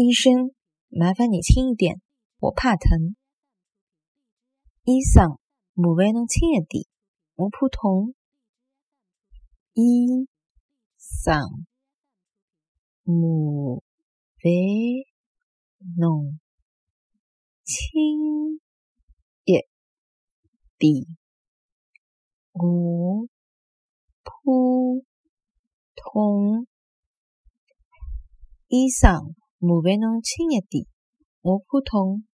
医生，麻烦你轻一点，我怕疼。医生，麻烦侬轻一点，我怕痛。医生，麻烦侬轻一点，我怕痛。医生，麻烦侬轻一点，我怕痛。